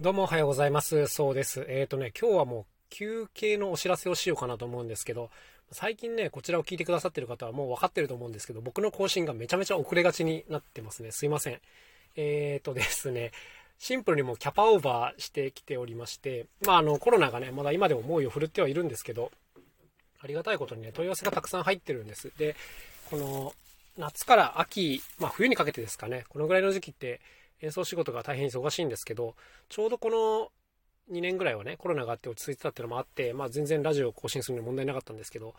どうもおはようございます。そうです。えっ、とね、今日はもう休憩のお知らせをしようかなと思うんですけど、最近ね、こちらを聞いてくださってる方はもう分かってると思うんですけど、僕の更新がめちゃめちゃ遅れがちになってますね。すいません。えっ、とですね、シンプルにもうキャパオーバーしてきておりまして、まああのコロナがね、まだ今でも猛威を振るってはいるんですけど、ありがたいことにね、問い合わせがたくさん入ってるんです。で、この夏から秋、まあ冬にかけてですかね、このぐらいの時期って演奏仕事が大変忙しいんですけど、ちょうどこの2年ぐらいはね、コロナがあって落ち着いてたっていうのもあって、まあ全然ラジオを更新するのに問題なかったんですけど、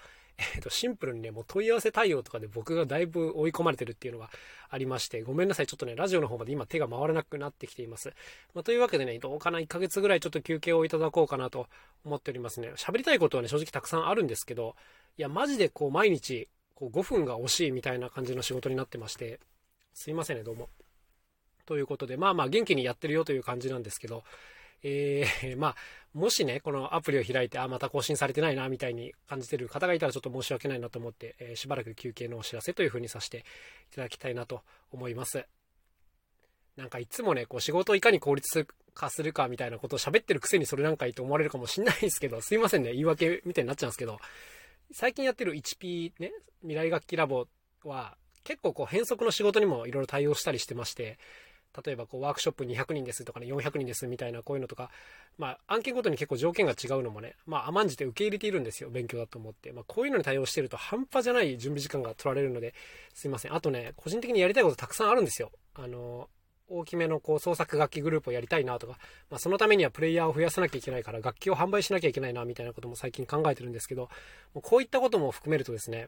えっ、と、シンプルにね、もう問い合わせ対応とかで僕がだいぶ追い込まれてるっていうのがありまして、ごめんなさい、ちょっとね、ラジオの方まで今手が回らなくなってきています。まあ、というわけでね、どうかな、1ヶ月ぐらいちょっと休憩をいただこうかなと思っておりますね。喋りたいことはね、正直たくさんあるんですけど、いや、マジでこう、毎日、こう5分が惜しいみたいな感じの仕事になってまして、すいませんね、どうも。ということで、まあまあ元気にやってるよという感じなんですけど、えー、まあ、もしね、このアプリを開いて、あ、また更新されてないな、みたいに感じてる方がいたらちょっと申し訳ないなと思って、えーしばらく休憩のお知らせというふうにさせていただきたいなと思います。なんかいつもね、こう仕事をいかに効率化するかみたいなことを喋ってるくせにそれなんかいいと思われるかもしれないですけど、すいませんね、言い訳みたいになっちゃうんですけど、最近やってる 1P ね、未来楽器ラボは結構こう変則の仕事にもいろいろ対応したりしてまして、例えばこうワークショップ200人ですとかね、400人ですみたいなこういうのとか、まあ案件ごとに結構条件が違うのもね、まあ甘んじて受け入れているんですよ、勉強だと思って。まあこういうのに対応してると半端じゃない準備時間が取られるので、すいません。あとね、個人的にやりたいことたくさんあるんですよ。あの、大きめのこう創作楽器グループをやりたいなとか、まあ、そのためにはプレイヤーを増やさなきゃいけないから楽器を販売しなきゃいけないなみたいなことも最近考えてるんですけど、もうこういったことも含めるとですね、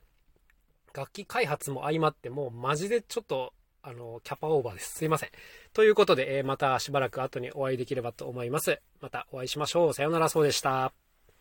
楽器開発も相まってもうマジでちょっとあの、キャパオーバーです。すいません。ということで、えまたしばらく後にお会いできればと思います。またお会いしましょう。さよなら、そうでした。